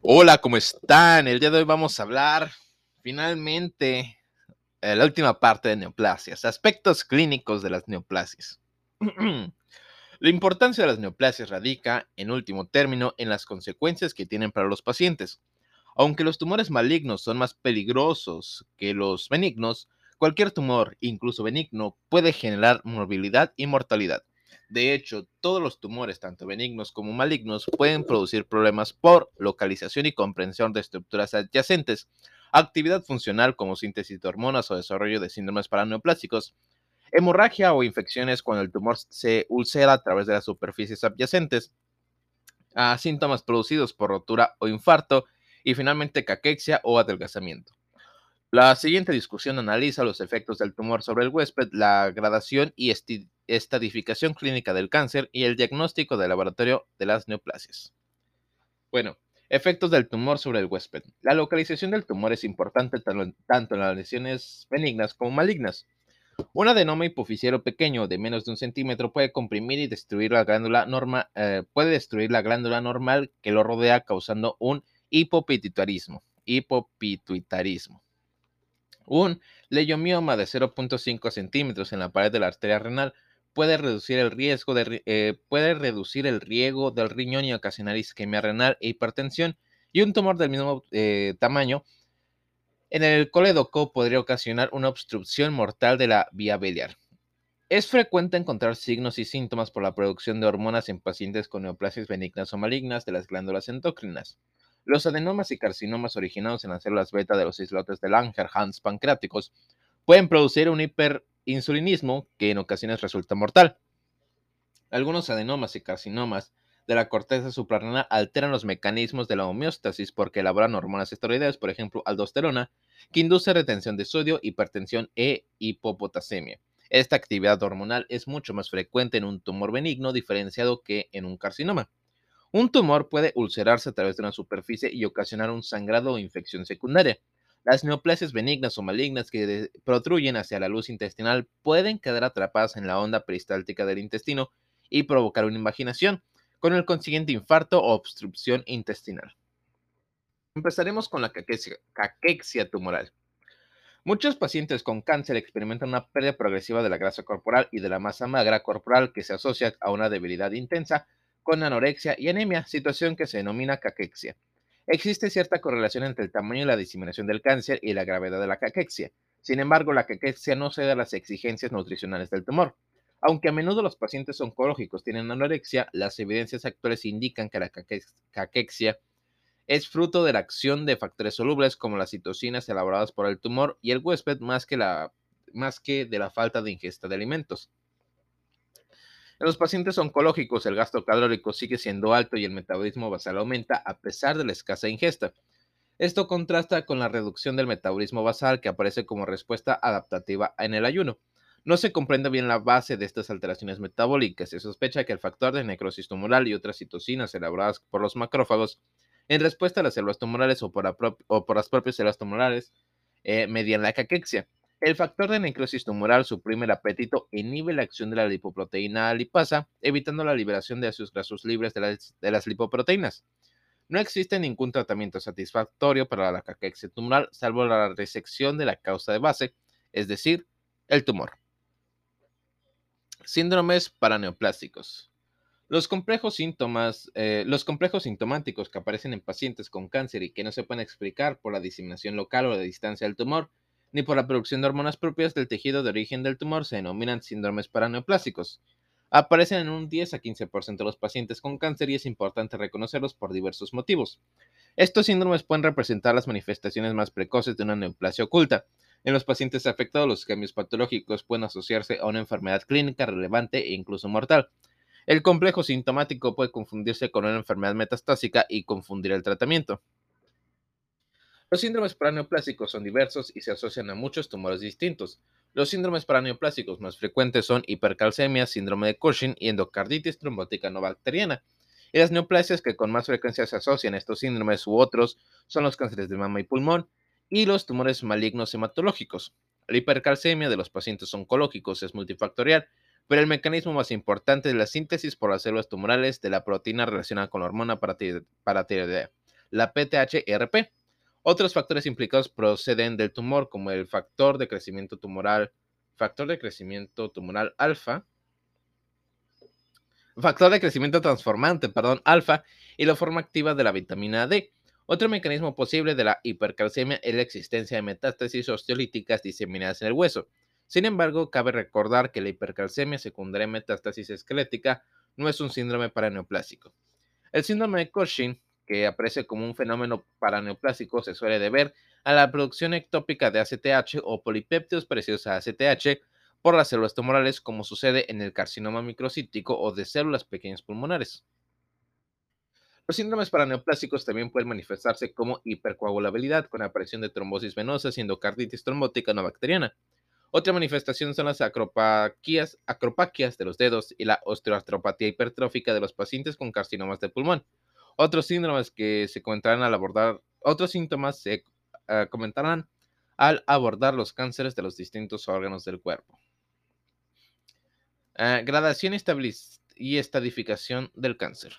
Hola, ¿cómo están? El día de hoy vamos a hablar finalmente de la última parte de neoplasias, aspectos clínicos de las neoplasias. la importancia de las neoplasias radica, en último término, en las consecuencias que tienen para los pacientes. Aunque los tumores malignos son más peligrosos que los benignos, cualquier tumor, incluso benigno, puede generar morbilidad y mortalidad. De hecho, todos los tumores, tanto benignos como malignos, pueden producir problemas por localización y comprensión de estructuras adyacentes, actividad funcional como síntesis de hormonas o desarrollo de síndromes paraneoplásticos, hemorragia o infecciones cuando el tumor se ulcera a través de las superficies adyacentes, síntomas producidos por rotura o infarto y finalmente caquexia o adelgazamiento. La siguiente discusión analiza los efectos del tumor sobre el huésped, la gradación y estadificación clínica del cáncer y el diagnóstico de laboratorio de las neoplasias. Bueno, efectos del tumor sobre el huésped. La localización del tumor es importante tanto en las lesiones benignas como malignas. Un adenoma hipofisiero pequeño de menos de un centímetro puede comprimir y destruir la glándula normal, eh, puede destruir la glándula normal que lo rodea causando un hipopituitarismo. Hipopituitarismo. Un leiomioma de 0.5 centímetros en la pared de la arteria renal puede reducir el riesgo de, eh, puede reducir el riego del riñón y ocasionar isquemia renal e hipertensión. Y un tumor del mismo eh, tamaño en el colédoco podría ocasionar una obstrucción mortal de la vía biliar. Es frecuente encontrar signos y síntomas por la producción de hormonas en pacientes con neoplasias benignas o malignas de las glándulas endocrinas. Los adenomas y carcinomas originados en las células beta de los islotes de Langerhans pancreáticos pueden producir un hiper insulinismo que en ocasiones resulta mortal. Algunos adenomas y carcinomas de la corteza suprarrenal alteran los mecanismos de la homeostasis porque elaboran hormonas esteroideas, por ejemplo, aldosterona, que induce retención de sodio, hipertensión e hipopotasemia. Esta actividad hormonal es mucho más frecuente en un tumor benigno diferenciado que en un carcinoma. Un tumor puede ulcerarse a través de una superficie y ocasionar un sangrado o infección secundaria. Las neoplasias benignas o malignas que protruyen hacia la luz intestinal pueden quedar atrapadas en la onda peristáltica del intestino y provocar una invaginación, con el consiguiente infarto o obstrucción intestinal. Empezaremos con la caquexia, tumoral. Muchos pacientes con cáncer experimentan una pérdida progresiva de la grasa corporal y de la masa magra corporal que se asocia a una debilidad intensa con anorexia y anemia, situación que se denomina caquexia. Existe cierta correlación entre el tamaño y la diseminación del cáncer y la gravedad de la caquexia. Sin embargo, la caquexia no cede a las exigencias nutricionales del tumor. Aunque a menudo los pacientes oncológicos tienen anorexia, las evidencias actuales indican que la caquexia es fruto de la acción de factores solubles como las citocinas elaboradas por el tumor y el huésped más que, más que de la falta de ingesta de alimentos. En los pacientes oncológicos el gasto calórico sigue siendo alto y el metabolismo basal aumenta a pesar de la escasa ingesta. Esto contrasta con la reducción del metabolismo basal que aparece como respuesta adaptativa en el ayuno. No se comprende bien la base de estas alteraciones metabólicas. Se sospecha que el factor de necrosis tumoral y otras citocinas elaboradas por los macrófagos en respuesta a las células tumorales o por, las propias células tumorales eh, median la caquexia. El factor de necrosis tumoral suprime el apetito e inhibe la acción de la lipoproteína lipasa, evitando la liberación de ácidos grasos libres de las, lipoproteínas. No existe ningún tratamiento satisfactorio para la caquexia tumoral, salvo la resección de la causa de base, es decir, el tumor. Síndromes paraneoplásticos. Los complejos síntomas, eh, los complejos sintomáticos que aparecen en pacientes con cáncer y que no se pueden explicar por la diseminación local o la distancia del tumor ni por la producción de hormonas propias del tejido de origen del tumor se denominan síndromes paraneoplásicos. Aparecen en un 10 a 15% de los pacientes con cáncer y es importante reconocerlos por diversos motivos. Estos síndromes pueden representar las manifestaciones más precoces de una neoplasia oculta. En los pacientes afectados, los cambios patológicos pueden asociarse a una enfermedad clínica relevante e incluso mortal. El complejo sintomático puede confundirse con una enfermedad metastásica y confundir el tratamiento. Los síndromes paraneoplásicos son diversos y se asocian a muchos tumores distintos. Los síndromes paraneoplásicos más frecuentes son hipercalcemia, síndrome de Cushing y endocarditis trombótica no bacteriana. Y las neoplasias que con más frecuencia se asocian a estos síndromes u otros son los cánceres de mama y pulmón y los tumores malignos hematológicos. La hipercalcemia de los pacientes oncológicos es multifactorial, pero el mecanismo más importante es la síntesis por las células tumorales de la proteína relacionada con la hormona paratiroidea la PTH-RP. Otros factores implicados proceden del tumor, como el factor de crecimiento tumoral, factor de crecimiento tumoral alfa, factor de crecimiento transformante, perdón, alfa, y la forma activa de la vitamina D. Otro mecanismo posible de la hipercalcemia es la existencia de metástasis osteolíticas diseminadas en el hueso. Sin embargo, cabe recordar que la hipercalcemia secundaria a metástasis esquelética no es un síndrome paraneoplásico. El síndrome de Cushing, que aparece como un fenómeno paraneoplásico, se suele deber a la producción ectópica de ACTH o polipéptidos parecidos a ACTH por las células tumorales, como sucede en el carcinoma microcítico o de células pequeñas pulmonares. Los síndromes paraneoplásicos también pueden manifestarse como hipercoagulabilidad con aparición de trombosis venosa y endocarditis trombótica no bacteriana. Otra manifestación son las acropaquias, acropaquias de los dedos y la osteoartropatía hipertrófica de los pacientes con carcinomas de pulmón. Otros síndromes que se comentarán al abordar, otros síntomas se eh, comentarán al abordar los cánceres de los distintos órganos del cuerpo. Eh, gradación y estadificación del cáncer.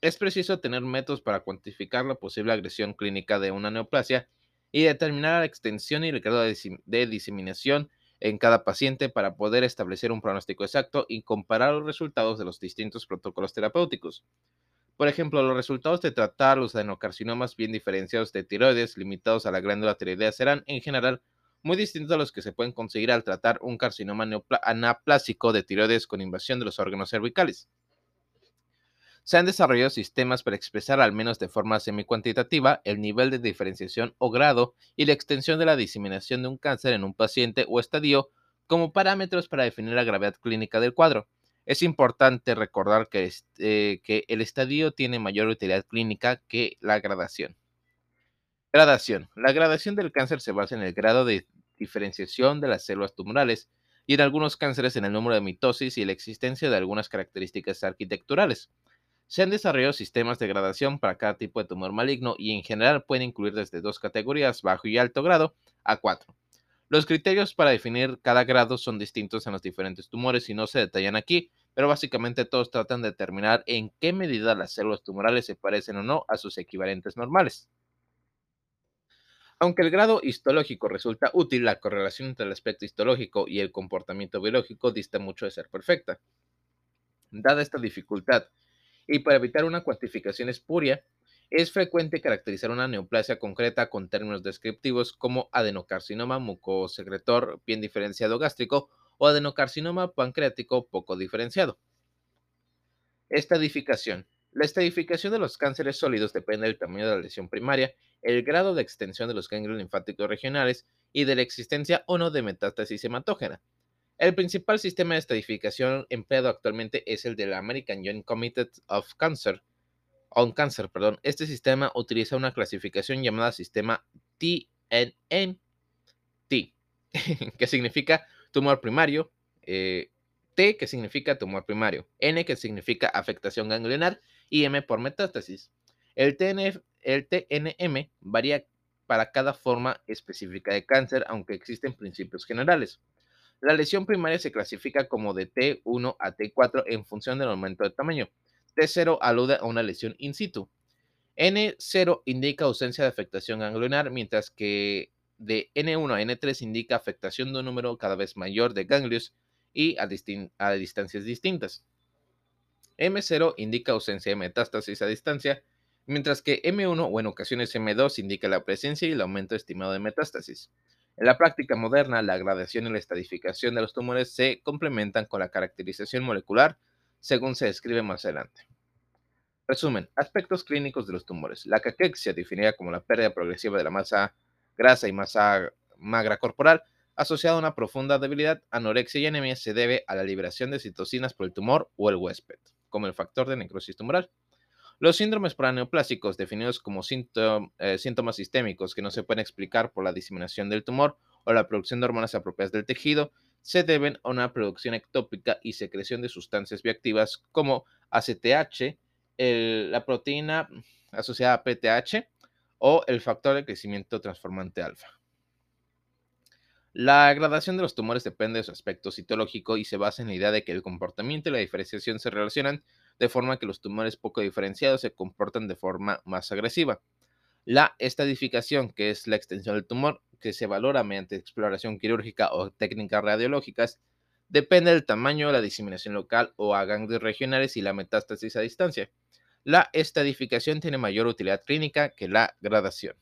Es preciso tener métodos para cuantificar la posible agresión clínica de una neoplasia y determinar la extensión y el grado de diseminación en cada paciente para poder establecer un pronóstico exacto y comparar los resultados de los distintos protocolos terapéuticos. Por ejemplo, los resultados de tratar los adenocarcinomas bien diferenciados de tiroides limitados a la glándula tiroidea serán, en general, muy distintos a los que se pueden conseguir al tratar un carcinoma anaplásico de tiroides con invasión de los órganos cervicales. Se han desarrollado sistemas para expresar, al menos de forma semi-cuantitativa, el nivel de diferenciación o grado y la extensión de la diseminación de un cáncer en un paciente o estadio como parámetros para definir la gravedad clínica del cuadro. Es importante recordar que, este, que el estadio tiene mayor utilidad clínica que la gradación. Gradación. La gradación del cáncer se basa en el grado de diferenciación de las células tumorales y en algunos cánceres en el número de mitosis y la existencia de algunas características arquitecturales. Se han desarrollado sistemas de gradación para cada tipo de tumor maligno y en general pueden incluir desde dos categorías, bajo y alto grado, a cuatro. Los criterios para definir cada grado son distintos en los diferentes tumores y no se detallan aquí, pero básicamente todos tratan de determinar en qué medida las células tumorales se parecen o no a sus equivalentes normales. Aunque el grado histológico resulta útil, la correlación entre el aspecto histológico y el comportamiento biológico dista mucho de ser perfecta. Dada esta dificultad, y para evitar una cuantificación espuria, es frecuente caracterizar una neoplasia concreta con términos descriptivos como adenocarcinoma mucosecretor bien diferenciado gástrico o adenocarcinoma pancreático poco diferenciado. Estadificación. La estadificación de los cánceres sólidos depende del tamaño de la lesión primaria, el grado de extensión de los ganglios linfáticos regionales y de la existencia o no de metástasis hematógena. El principal sistema de estadificación empleado actualmente es el de la American Joint Committee of Cancer, on Cancer, perdón. Este sistema utiliza una clasificación llamada sistema TNM, que significa tumor primario, eh, T que significa tumor primario, N que significa afectación ganglionar y M por metástasis. El, el TNM varía para cada forma específica de cáncer, aunque existen principios generales. La lesión primaria se clasifica como de T1 a T4 en función del aumento de tamaño. T0 alude a una lesión in situ. N0 indica ausencia de afectación ganglionar, mientras que de N1 a N3 indica afectación de un número cada vez mayor de ganglios y a, a distancias distintas. M0 indica ausencia de metástasis a distancia, mientras que M1 o en ocasiones M2 indica la presencia y el aumento estimado de metástasis. En la práctica moderna, la gradación y la estadificación de los tumores se complementan con la caracterización molecular, según se describe más adelante. Resumen, aspectos clínicos de los tumores. La caquexia, definida como la pérdida progresiva de la masa grasa y masa magra corporal, asociada a una profunda debilidad, anorexia y anemia, se debe a la liberación de citocinas por el tumor o el huésped, como el factor de necrosis tumoral. Los síndromes paraneoplásicos, definidos como eh, síntomas sistémicos que no se pueden explicar por la diseminación del tumor o la producción de hormonas apropiadas del tejido, se deben a una producción ectópica y secreción de sustancias bioactivas como ACTH, la proteína asociada a PTH o el factor de crecimiento transformante alfa. La gradación de los tumores depende de su aspecto citológico y se basa en la idea de que el comportamiento y la diferenciación se relacionan de forma que los tumores poco diferenciados se comportan de forma más agresiva. La estadificación, que es la extensión del tumor, que se valora mediante exploración quirúrgica o técnicas radiológicas, depende del tamaño, la diseminación local o a ganglios regionales y la metástasis a distancia. La estadificación tiene mayor utilidad clínica que la gradación.